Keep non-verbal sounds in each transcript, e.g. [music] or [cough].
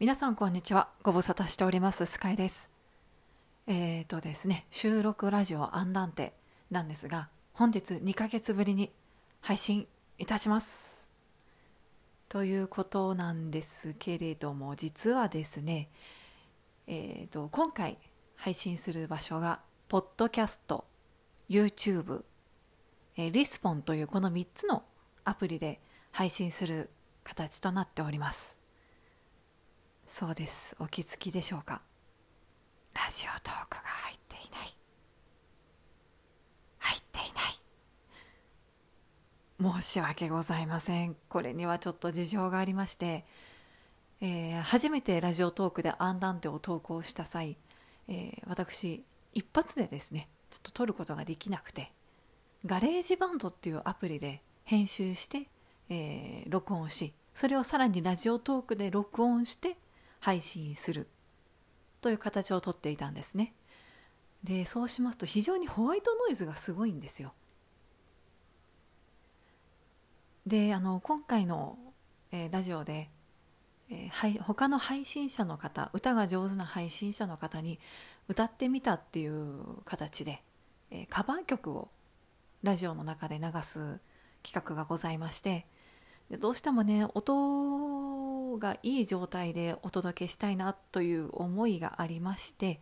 皆さんこんにちは。ご無沙汰しております。スカイです。えーとですね収録ラジオアンダンテなんですが本日2ヶ月ぶりに配信いたします。ということなんですけれども実はですねえーと今回配信する場所がポッドキャスト YouTube えリスポンというこの3つのアプリで配信する形となっております。そうです。お気づきでしょうか？ラジオトークが入っていない。入っていない。申し訳ございません。これにはちょっと事情がありまして、えー初めてラジオトークでアンダンテを投稿した際、えー私一発でですねちょっと撮ることができなくてGarageBand っていうアプリで編集して、えー録音しそれをさらにラジオトークで録音して配信するという形をとっていたんですね。でそうしますと非常にホワイトノイズがすごいんですよ。であの今回の、えーラジオで、えーはい、他の配信者の方歌が上手な配信者の方に歌ってみたっていう形で、えーカバー曲をラジオの中で流す企画がございましてでどうしてもね音がいい状態でお届けしたいなという思いがありまして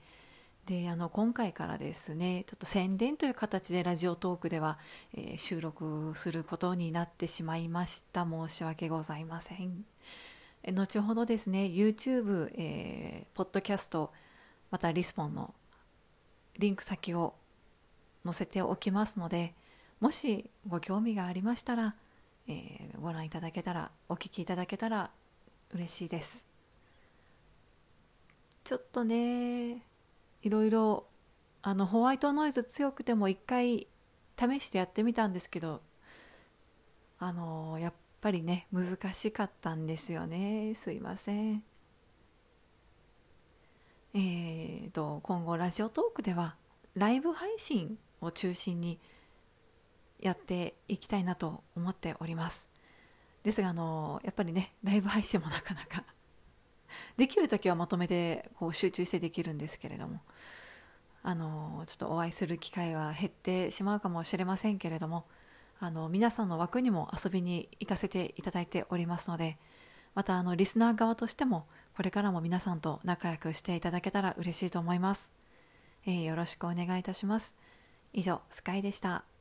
であの今回からですねちょっと宣伝という形でラジオトークでは、えー収録することになってしまいました。申し訳ございません。え後ほどですね YouTube、えーポッドキャストまたリスポンのリンク先を載せておきますのでもしご興味がありましたら、えーご覧いただけたらお聞きいただけたら嬉しいです。ちょっとねいろいろあのホワイトノイズ強くても一回試してやってみたんですけどあのやっぱりね難しかったんですよね。すいません。えーと今後ラジオトークではライブ配信を中心にやっていきたいなと思っております。ですがあのやっぱりねライブ配信もなかなか [laughs] できる時はまとめてこう集中してできるんですけれどもあのちょっとお会いする機会は減ってしまうかもしれませんけれどもあの皆さんの枠にも遊びに行かせていただいておりますのでまたあのリスナー側としてもこれからも皆さんと仲良くしていただけたら嬉しいと思います、えーよろしくお願いいたします。以上スカイでした。